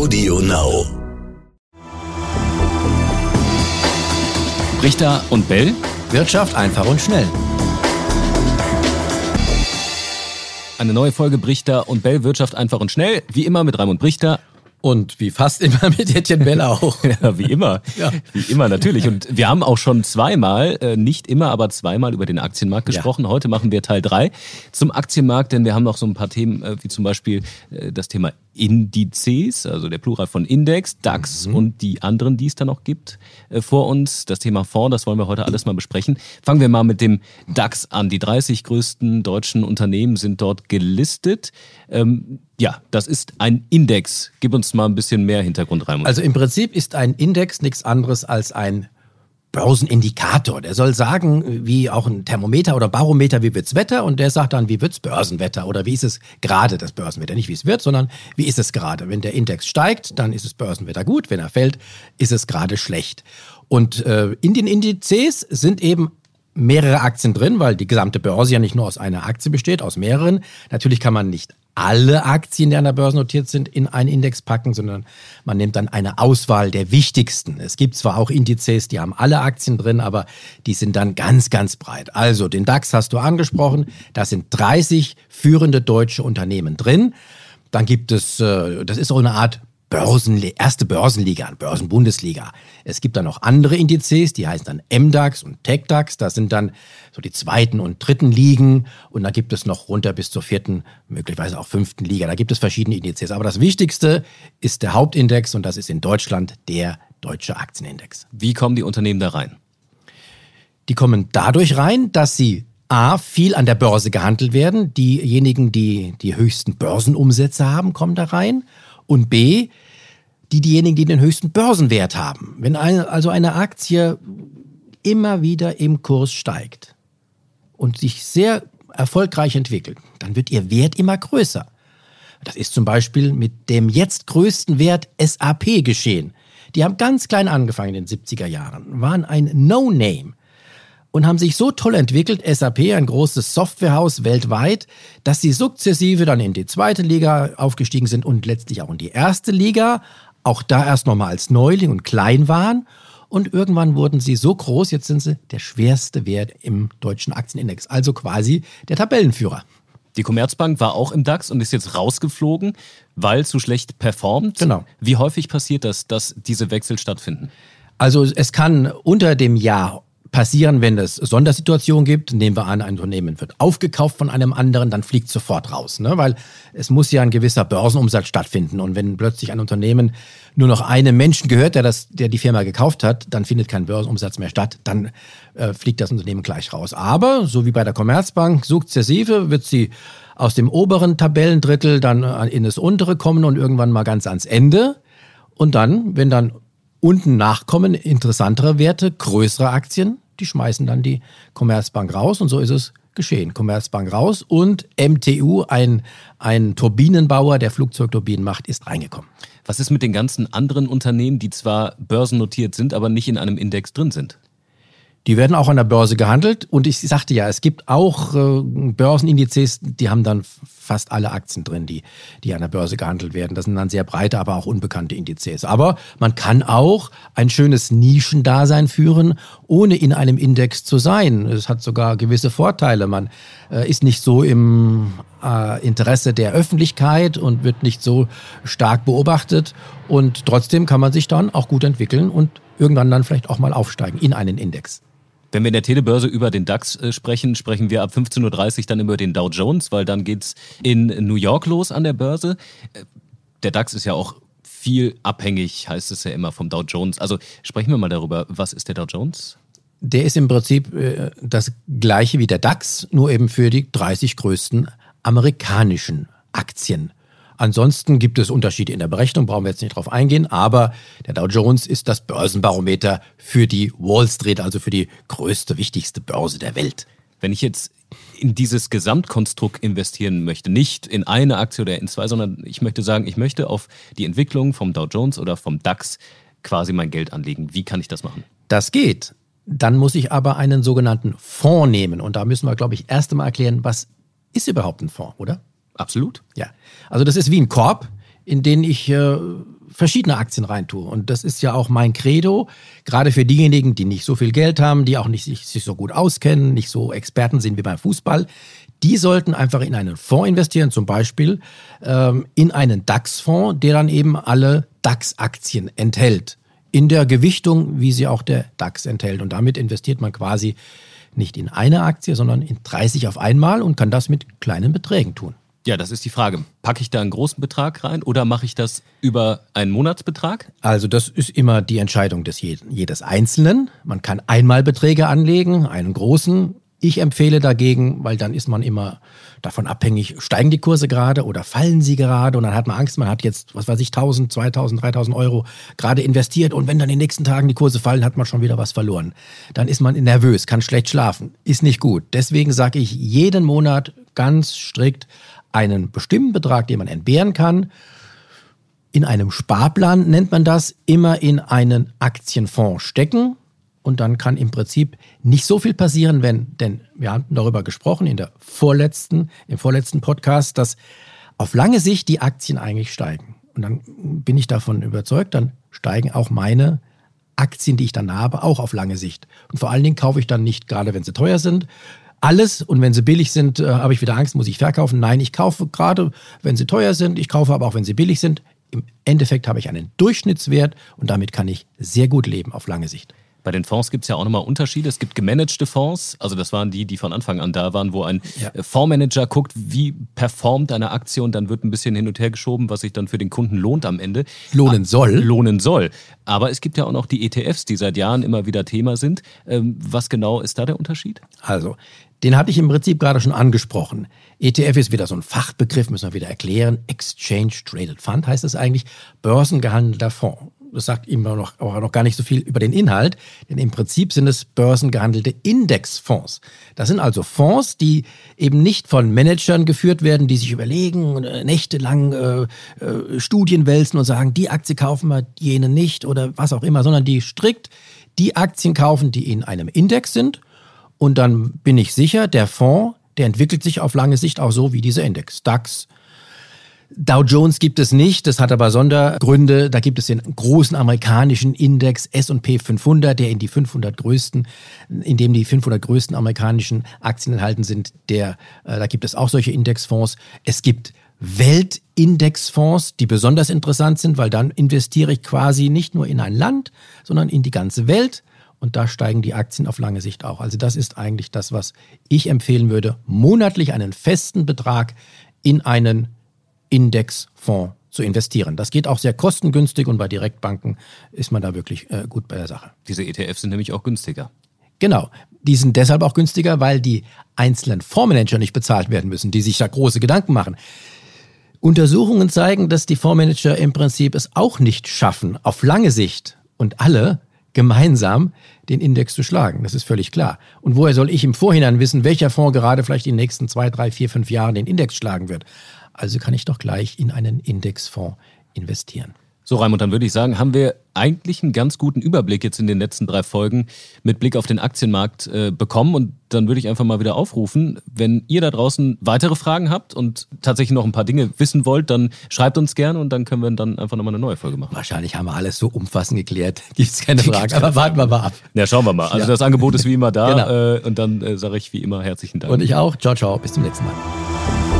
Audio Now. Richter und Bell. Wirtschaft einfach und schnell. Eine neue Folge Brichter und Bell Wirtschaft einfach und schnell. Wie immer mit Raimund Brichter. Und wie fast immer mit Etienne Bell auch. ja, wie immer. Ja. Wie immer, natürlich. Und wir haben auch schon zweimal, äh, nicht immer, aber zweimal über den Aktienmarkt gesprochen. Ja. Heute machen wir Teil drei zum Aktienmarkt, denn wir haben noch so ein paar Themen, äh, wie zum Beispiel äh, das Thema Indizes, also der Plural von Index, DAX mhm. und die anderen, die es da noch gibt, äh, vor uns. Das Thema Fonds, das wollen wir heute alles mal besprechen. Fangen wir mal mit dem DAX an. Die 30 größten deutschen Unternehmen sind dort gelistet. Ähm, ja, das ist ein Index. Gib uns mal ein bisschen mehr Hintergrund rein. Also im Prinzip ist ein Index nichts anderes als ein Börsenindikator. Der soll sagen, wie auch ein Thermometer oder Barometer, wie wird's Wetter? Und der sagt dann, wie wird's Börsenwetter? Oder wie ist es gerade das Börsenwetter? Nicht wie es wird, sondern wie ist es gerade? Wenn der Index steigt, dann ist es Börsenwetter gut. Wenn er fällt, ist es gerade schlecht. Und äh, in den Indizes sind eben mehrere Aktien drin, weil die gesamte Börse ja nicht nur aus einer Aktie besteht, aus mehreren. Natürlich kann man nicht alle Aktien, die an der Börse notiert sind, in einen Index packen, sondern man nimmt dann eine Auswahl der wichtigsten. Es gibt zwar auch Indizes, die haben alle Aktien drin, aber die sind dann ganz, ganz breit. Also den DAX hast du angesprochen, da sind 30 führende deutsche Unternehmen drin. Dann gibt es, äh, das ist auch eine Art Börsen, erste Börsenliga, Börsenbundesliga. Es gibt dann noch andere Indizes, die heißen dann MDAX und TechDAX. Das sind dann so die zweiten und dritten Ligen. Und dann gibt es noch runter bis zur vierten, möglicherweise auch fünften Liga. Da gibt es verschiedene Indizes. Aber das Wichtigste ist der Hauptindex und das ist in Deutschland der Deutsche Aktienindex. Wie kommen die Unternehmen da rein? Die kommen dadurch rein, dass sie A, viel an der Börse gehandelt werden. Diejenigen, die die höchsten Börsenumsätze haben, kommen da rein und B, die diejenigen, die den höchsten Börsenwert haben. Wenn eine, also eine Aktie immer wieder im Kurs steigt und sich sehr erfolgreich entwickelt, dann wird ihr Wert immer größer. Das ist zum Beispiel mit dem jetzt größten Wert SAP geschehen. Die haben ganz klein angefangen in den 70er Jahren, waren ein No-Name und haben sich so toll entwickelt, SAP, ein großes Softwarehaus weltweit, dass sie sukzessive dann in die zweite Liga aufgestiegen sind und letztlich auch in die erste Liga, auch da erst nochmal als Neuling und klein waren. Und irgendwann wurden sie so groß, jetzt sind sie der schwerste Wert im deutschen Aktienindex, also quasi der Tabellenführer. Die Commerzbank war auch im DAX und ist jetzt rausgeflogen, weil zu schlecht performt. Genau. Wie häufig passiert das, dass diese Wechsel stattfinden? Also es kann unter dem Jahr passieren, wenn es Sondersituationen gibt. Nehmen wir an, ein Unternehmen wird aufgekauft von einem anderen, dann fliegt sofort raus. Ne? Weil es muss ja ein gewisser Börsenumsatz stattfinden. Und wenn plötzlich ein Unternehmen nur noch einem Menschen gehört, der, das, der die Firma gekauft hat, dann findet kein Börsenumsatz mehr statt. Dann äh, fliegt das Unternehmen gleich raus. Aber, so wie bei der Commerzbank, sukzessive wird sie aus dem oberen Tabellendrittel dann in das untere kommen und irgendwann mal ganz ans Ende. Und dann, wenn dann Unten nachkommen interessantere Werte, größere Aktien, die schmeißen dann die Commerzbank raus und so ist es geschehen. Commerzbank raus und MTU, ein, ein Turbinenbauer, der Flugzeugturbinen macht, ist reingekommen. Was ist mit den ganzen anderen Unternehmen, die zwar börsennotiert sind, aber nicht in einem Index drin sind? Die werden auch an der Börse gehandelt und ich sagte ja, es gibt auch äh, Börsenindizes, die haben dann fast alle Aktien drin, die, die an der Börse gehandelt werden. Das sind dann sehr breite, aber auch unbekannte Indizes. Aber man kann auch ein schönes Nischendasein führen, ohne in einem Index zu sein. Es hat sogar gewisse Vorteile. Man äh, ist nicht so im äh, Interesse der Öffentlichkeit und wird nicht so stark beobachtet und trotzdem kann man sich dann auch gut entwickeln und irgendwann dann vielleicht auch mal aufsteigen in einen Index. Wenn wir in der Telebörse über den DAX äh, sprechen, sprechen wir ab 15.30 Uhr dann über den Dow Jones, weil dann geht es in New York los an der Börse. Äh, der DAX ist ja auch viel abhängig, heißt es ja immer, vom Dow Jones. Also sprechen wir mal darüber, was ist der Dow Jones? Der ist im Prinzip äh, das gleiche wie der DAX, nur eben für die 30 größten amerikanischen Aktien. Ansonsten gibt es Unterschiede in der Berechnung, brauchen wir jetzt nicht drauf eingehen, aber der Dow Jones ist das Börsenbarometer für die Wall Street, also für die größte, wichtigste Börse der Welt. Wenn ich jetzt in dieses Gesamtkonstrukt investieren möchte, nicht in eine Aktie oder in zwei, sondern ich möchte sagen, ich möchte auf die Entwicklung vom Dow Jones oder vom DAX quasi mein Geld anlegen. Wie kann ich das machen? Das geht. Dann muss ich aber einen sogenannten Fonds nehmen. Und da müssen wir, glaube ich, erst einmal erklären, was ist überhaupt ein Fonds, oder? Absolut. Ja. Also das ist wie ein Korb, in den ich äh, verschiedene Aktien reintue. Und das ist ja auch mein Credo, gerade für diejenigen, die nicht so viel Geld haben, die auch nicht sich, sich so gut auskennen, nicht so Experten sind wie beim Fußball. Die sollten einfach in einen Fonds investieren, zum Beispiel ähm, in einen DAX-Fonds, der dann eben alle DAX-Aktien enthält. In der Gewichtung, wie sie auch der DAX enthält. Und damit investiert man quasi nicht in eine Aktie, sondern in 30 auf einmal und kann das mit kleinen Beträgen tun. Ja, das ist die Frage. Packe ich da einen großen Betrag rein oder mache ich das über einen Monatsbetrag? Also das ist immer die Entscheidung des jeden, jedes Einzelnen. Man kann einmal Beträge anlegen, einen großen. Ich empfehle dagegen, weil dann ist man immer davon abhängig, steigen die Kurse gerade oder fallen sie gerade und dann hat man Angst, man hat jetzt, was weiß ich, 1000, 2000, 3000 Euro gerade investiert und wenn dann in den nächsten Tagen die Kurse fallen, hat man schon wieder was verloren. Dann ist man nervös, kann schlecht schlafen, ist nicht gut. Deswegen sage ich jeden Monat ganz strikt einen bestimmten Betrag, den man entbehren kann, in einem Sparplan nennt man das, immer in einen Aktienfonds stecken. Und dann kann im Prinzip nicht so viel passieren, wenn, denn wir haben darüber gesprochen in der vorletzten, im vorletzten Podcast, dass auf lange Sicht die Aktien eigentlich steigen. Und dann bin ich davon überzeugt, dann steigen auch meine Aktien, die ich dann habe, auch auf lange Sicht. Und vor allen Dingen kaufe ich dann nicht, gerade wenn sie teuer sind, alles und wenn sie billig sind, äh, habe ich wieder Angst, muss ich verkaufen. Nein, ich kaufe gerade, wenn sie teuer sind. Ich kaufe aber auch, wenn sie billig sind. Im Endeffekt habe ich einen Durchschnittswert und damit kann ich sehr gut leben auf lange Sicht. Bei den Fonds gibt es ja auch nochmal Unterschiede. Es gibt gemanagte Fonds, also das waren die, die von Anfang an da waren, wo ein ja. Fondsmanager guckt, wie performt eine Aktie und dann wird ein bisschen hin und her geschoben, was sich dann für den Kunden lohnt am Ende. Lohnen soll. Lohnen soll. Aber es gibt ja auch noch die ETFs, die seit Jahren immer wieder Thema sind. Ähm, was genau ist da der Unterschied? Also, den hatte ich im Prinzip gerade schon angesprochen. ETF ist wieder so ein Fachbegriff, müssen wir wieder erklären. Exchange Traded Fund heißt es eigentlich. Börsengehandelter Fonds das sagt ihm noch, auch noch gar nicht so viel über den Inhalt, denn im Prinzip sind es börsengehandelte Indexfonds. Das sind also Fonds, die eben nicht von Managern geführt werden, die sich überlegen, äh, nächtelang äh, äh, Studien wälzen und sagen, die Aktie kaufen wir, jene nicht oder was auch immer, sondern die strikt die Aktien kaufen, die in einem Index sind. Und dann bin ich sicher, der Fonds, der entwickelt sich auf lange Sicht auch so wie dieser Index. DAX, Dow Jones gibt es nicht, das hat aber Sondergründe. Da gibt es den großen amerikanischen Index S&P 500, der in die 500 größten, in dem die 500 größten amerikanischen Aktien enthalten sind. Der, äh, da gibt es auch solche Indexfonds. Es gibt Weltindexfonds, die besonders interessant sind, weil dann investiere ich quasi nicht nur in ein Land, sondern in die ganze Welt. Und da steigen die Aktien auf lange Sicht auch. Also das ist eigentlich das, was ich empfehlen würde. Monatlich einen festen Betrag in einen Indexfonds zu investieren. Das geht auch sehr kostengünstig und bei Direktbanken ist man da wirklich äh, gut bei der Sache. Diese ETFs sind nämlich auch günstiger. Genau. Die sind deshalb auch günstiger, weil die einzelnen Fondsmanager nicht bezahlt werden müssen, die sich da große Gedanken machen. Untersuchungen zeigen, dass die Fondsmanager im Prinzip es auch nicht schaffen, auf lange Sicht und alle gemeinsam den Index zu schlagen. Das ist völlig klar. Und woher soll ich im Vorhinein wissen, welcher Fonds gerade vielleicht in den nächsten zwei, drei, vier, fünf Jahren den Index schlagen wird? Also kann ich doch gleich in einen Indexfonds investieren. So, Raimund, dann würde ich sagen, haben wir eigentlich einen ganz guten Überblick jetzt in den letzten drei Folgen mit Blick auf den Aktienmarkt äh, bekommen. Und dann würde ich einfach mal wieder aufrufen, wenn ihr da draußen weitere Fragen habt und tatsächlich noch ein paar Dinge wissen wollt, dann schreibt uns gerne und dann können wir dann einfach nochmal eine neue Folge machen. Wahrscheinlich haben wir alles so umfassend geklärt. Gibt es keine Fragen, aber warten wir mal ab. Ja, schauen wir mal. Also ja. das Angebot ist wie immer da genau. äh, und dann äh, sage ich wie immer herzlichen Dank. Und ich auch. Ciao, ciao. Bis zum nächsten Mal.